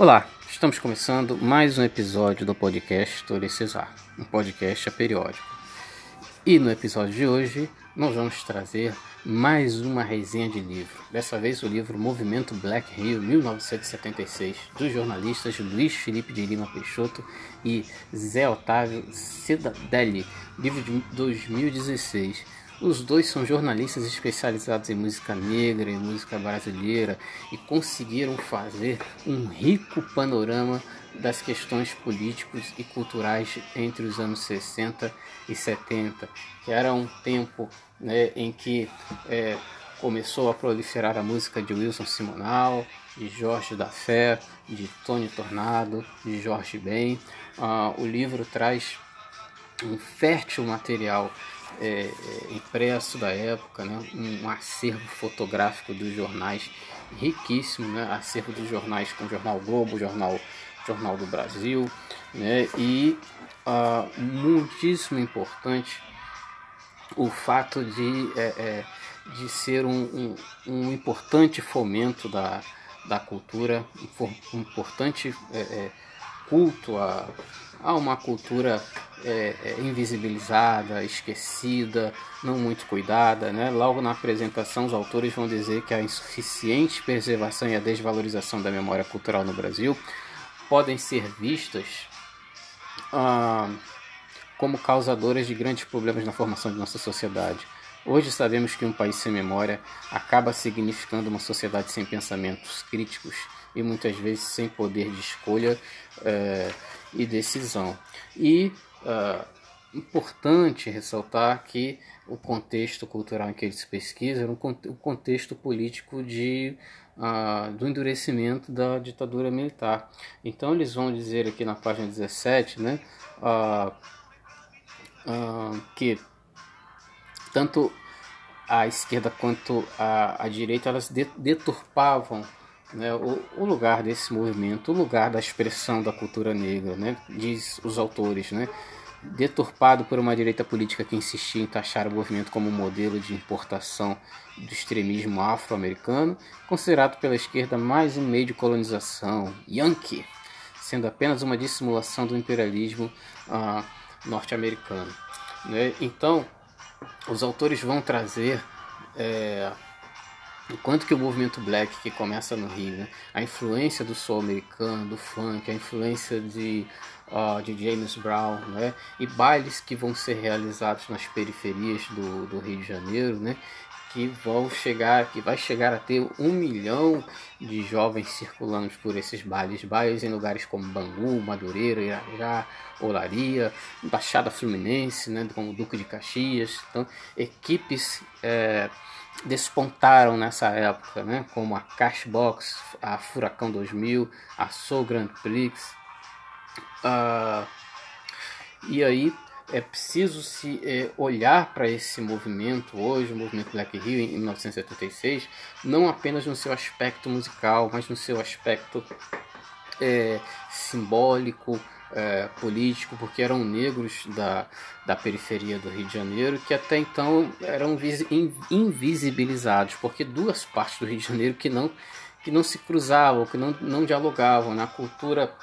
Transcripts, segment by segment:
Olá, estamos começando mais um episódio do podcast Torre Cesar, um podcast a periódico. E no episódio de hoje nós vamos trazer mais uma resenha de livro. Dessa vez o livro Movimento Black Rio 1976, dos jornalistas Luiz Felipe de Lima Peixoto e Zé Otávio Cidadelli, livro de 2016 os dois são jornalistas especializados em música negra e música brasileira e conseguiram fazer um rico panorama das questões políticos e culturais entre os anos 60 e 70, que era um tempo né, em que é, começou a proliferar a música de Wilson Simonal, de Jorge da Fé, de Tony Tornado, de Jorge Ben. Ah, o livro traz um fértil material é, é, impresso da época, né? um acervo fotográfico dos jornais riquíssimo, né? acervo dos jornais com o Jornal Globo, Jornal, Jornal do Brasil, né? e uh, muitíssimo importante o fato de, é, é, de ser um, um, um, importante fomento da, da cultura, um importante é, é, culto a, a uma cultura é, é, invisibilizada, esquecida, não muito cuidada. Né? Logo na apresentação, os autores vão dizer que a insuficiente preservação e a desvalorização da memória cultural no Brasil podem ser vistas ah, como causadoras de grandes problemas na formação de nossa sociedade. Hoje sabemos que um país sem memória acaba significando uma sociedade sem pensamentos críticos e muitas vezes sem poder de escolha é, e decisão. E uh, importante ressaltar que o contexto cultural em que eles pesquisam era um, contexto político de, uh, do endurecimento da ditadura militar. Então eles vão dizer aqui na página 17 né, uh, uh, que tanto a esquerda quanto a, a direita elas deturpavam né, o, o, lugar desse movimento, o lugar da expressão da cultura negra, né, diz os autores, né, deturpado por uma direita política que insistia em taxar o movimento como um modelo de importação do extremismo afro-americano, considerado pela esquerda mais um meio de colonização, yankee, sendo apenas uma dissimulação do imperialismo uh, norte-americano. Né? Então, os autores vão trazer é, o quanto que o movimento black que começa no Rio, né? a influência do soul americano, do funk, a influência de, uh, de James Brown, né? e bailes que vão ser realizados nas periferias do, do Rio de Janeiro, né? Que vão chegar, que vai chegar a ter um milhão de jovens circulando por esses bailes, bailes em lugares como Bangu, Madureira, Irajá, Olaria, Baixada Fluminense, né, como Duque de Caxias, então equipes é, despontaram nessa época, né? como a Cashbox, a Furacão 2000, a Soul Grand Prix. Uh, e aí é preciso se é, olhar para esse movimento hoje, o movimento Black Rio em 1976, não apenas no seu aspecto musical, mas no seu aspecto é, simbólico, é, político, porque eram negros da, da periferia do Rio de Janeiro que até então eram invisibilizados, porque duas partes do Rio de Janeiro que não, que não se cruzavam, que não, não dialogavam na cultura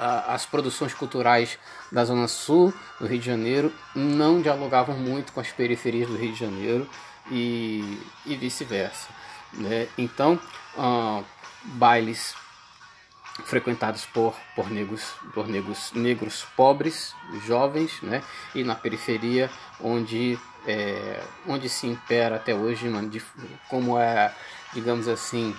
as produções culturais da Zona Sul do Rio de Janeiro não dialogavam muito com as periferias do Rio de Janeiro e, e vice-versa. Né? Então, uh, bailes frequentados por, por negros por negros negros pobres jovens né e na periferia onde é, onde se impera até hoje de, como é digamos assim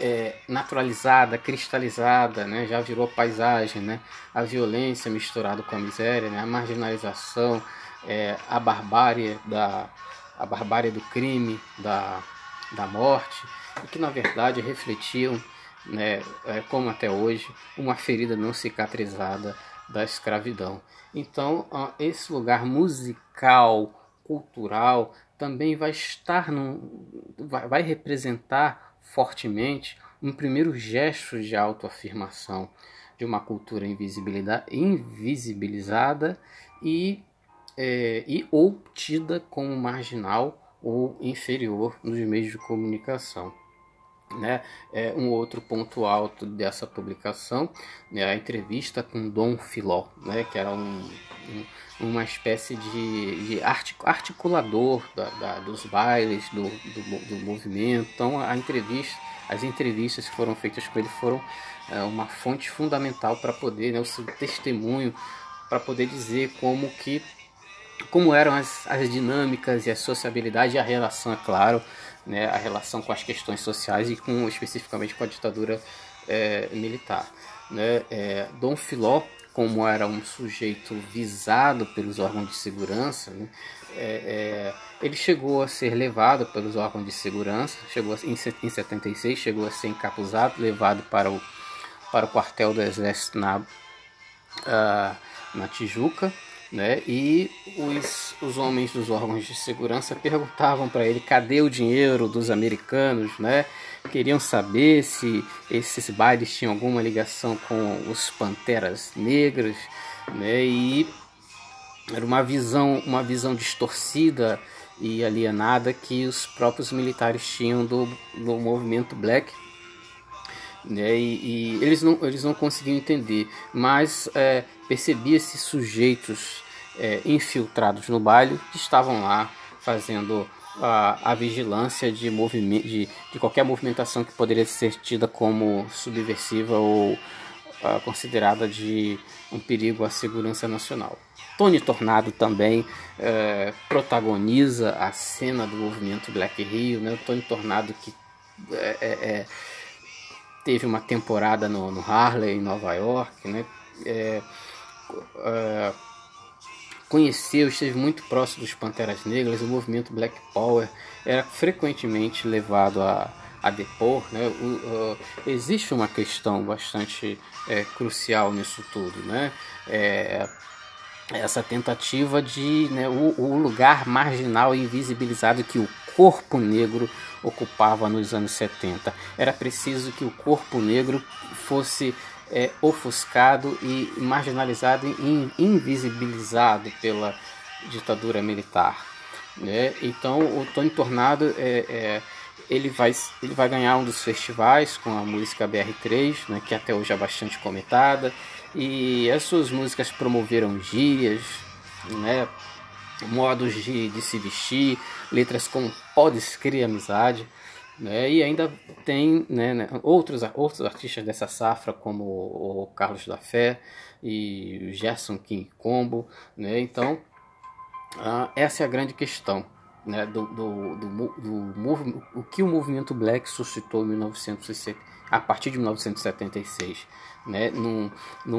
é, naturalizada cristalizada né já virou paisagem né a violência misturada com a miséria né? a marginalização é, a barbárie da a barbárie do crime da da morte e que na verdade refletiam né, é, como até hoje, uma ferida não cicatrizada da escravidão. Então, esse lugar musical, cultural, também vai estar, num, vai, vai representar fortemente um primeiro gesto de autoafirmação de uma cultura invisibilizada e, é, e ou tida como marginal ou inferior nos meios de comunicação. Né? É, um outro ponto alto dessa publicação é a entrevista com Dom Filó, né? que era um, um, uma espécie de, de articulador da, da, dos bailes, do, do, do, movimento. Então, a entrevista, as entrevistas que foram feitas com ele foram é, uma fonte fundamental para poder, né, o seu testemunho, para poder dizer como que como eram as, as dinâmicas e a sociabilidade e a relação, é claro, né, a relação com as questões sociais e com especificamente com a ditadura é, militar. Né? É, Dom Filó, como era um sujeito visado pelos órgãos de segurança, né, é, é ele chegou a ser levado pelos órgãos de segurança, chegou a, em, em 76 chegou a ser encapuzado, levado para o, para o quartel do exército na, uh, na Tijuca, né? E os, os homens dos órgãos de segurança perguntavam para ele cadê o dinheiro dos americanos, né? Queriam saber se esses bailes tinham alguma ligação com os panteras negras, né? E era uma visão, uma visão distorcida e alienada que os próprios militares tinham do, do movimento black né? E, e, eles, não, eles não conseguiam entender, mas é, percebia-se sujeitos é, infiltrados no baile que estavam lá fazendo a, a vigilância de, movimento, de, de qualquer movimentação que poderia ser tida como subversiva ou uh, considerada de um perigo à segurança nacional. Tony Tornado também é, protagoniza a cena do movimento Black Rio, né? Tony Tornado que é, é, é teve uma temporada no, no Harley, em Nova York, né? É, é, conheceu, esteve muito próximo dos Panteras Negras, o movimento Black Power era frequentemente levado a, a depor. Né? O, uh, existe uma questão bastante é, crucial nisso tudo, né? É, essa tentativa de né, o, o lugar marginal e invisibilizado que o corpo negro ocupava nos anos 70. Era preciso que o corpo negro fosse é, ofuscado e marginalizado e invisibilizado pela ditadura militar. Né? Então o Tony Tornado é, é, ele, vai, ele vai ganhar um dos festivais com a música BR3, né, que até hoje é bastante comentada, e as suas músicas promoveram gírias, né, modos de, de se vestir, letras como Podes Criar Amizade, né? E ainda tem né, né, outros, outros artistas dessa safra, como o Carlos da Fé e o Gerson King Combo. Né? Então, ah, essa é a grande questão. Né, do, do, do, do, o que o movimento black suscitou em 1970, a partir de 1976 né, num,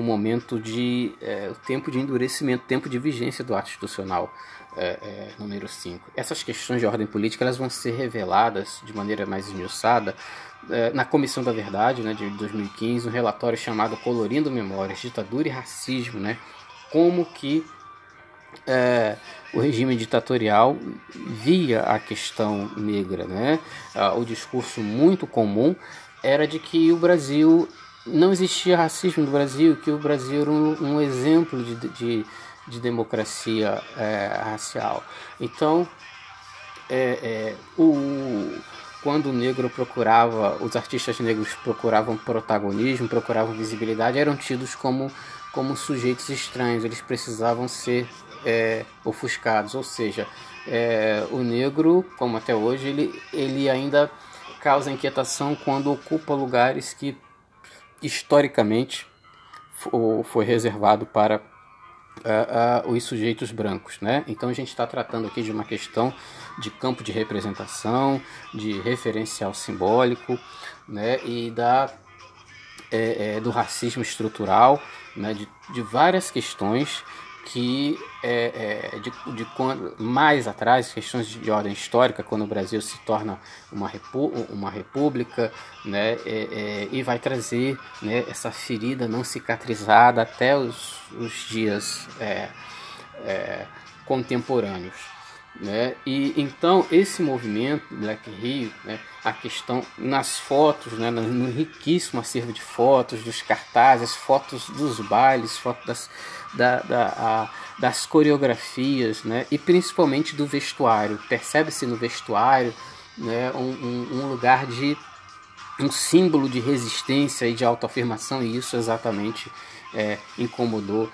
momento de é, tempo de endurecimento, tempo de vigência do ato institucional é, é, número 5. Essas questões de ordem política elas vão ser reveladas de maneira mais esmiuçada na Comissão da Verdade né, de 2015, um relatório chamado Colorindo Memórias, Ditadura e Racismo, né, como que é, o regime ditatorial via a questão negra. Né? Ah, o discurso muito comum era de que o Brasil não existia racismo no Brasil, que o Brasil era um, um exemplo de, de, de democracia é, racial. Então, é, é, o, quando o negro procurava, os artistas negros procuravam protagonismo, procuravam visibilidade, eram tidos como, como sujeitos estranhos, eles precisavam ser é, ofuscados, ou seja, é, o negro, como até hoje, ele, ele ainda causa inquietação quando ocupa lugares que historicamente foi reservado para uh, uh, os sujeitos brancos. Né? Então a gente está tratando aqui de uma questão de campo de representação, de referencial simbólico né? e da, é, é, do racismo estrutural, né? de, de várias questões que é, é, de, de quando, mais atrás, questões de ordem histórica, quando o Brasil se torna uma, repu, uma república, né, é, é, e vai trazer né, essa ferida não cicatrizada até os, os dias é, é, contemporâneos. Né? E então esse movimento Black Rio, né, a questão nas fotos, né, no riquíssimo acervo de fotos, dos cartazes, fotos dos bailes, fotos das, da, da, a, das coreografias, né, e principalmente do vestuário. Percebe-se no vestuário né, um, um, um lugar de um símbolo de resistência e de autoafirmação, e isso exatamente é, incomodou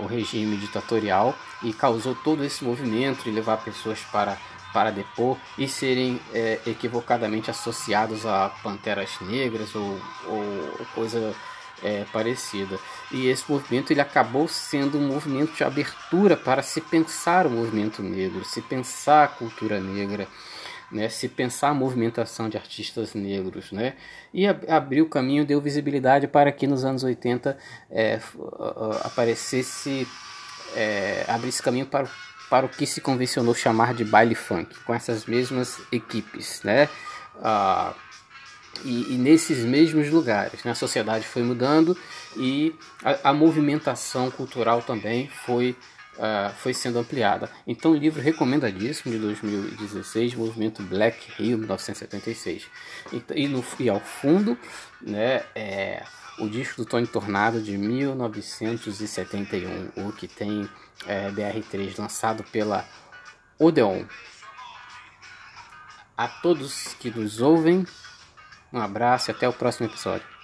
o regime ditatorial e causou todo esse movimento de levar pessoas para, para depor e serem é, equivocadamente associados a panteras negras ou, ou coisa é, parecida. E esse movimento ele acabou sendo um movimento de abertura para se pensar o movimento negro, se pensar a cultura negra né, se pensar a movimentação de artistas negros, né, e abriu o caminho, deu visibilidade para que nos anos 80 é, aparecesse, é, abrisse caminho para, para o que se convencionou chamar de baile funk, com essas mesmas equipes, né, ah, e, e, nesses mesmos lugares, né, a sociedade foi mudando e a, a movimentação cultural também foi uh, foi sendo ampliada. Então, o livro recomendadíssimo de 2016, Movimento Black Rio, 1976. E, e, no, e ao fundo, né, é, o disco do Tony Tornado de 1971, o que tem é, BR3 lançado pela Odeon. A todos que nos ouvem, um abraço e até o próximo episódio.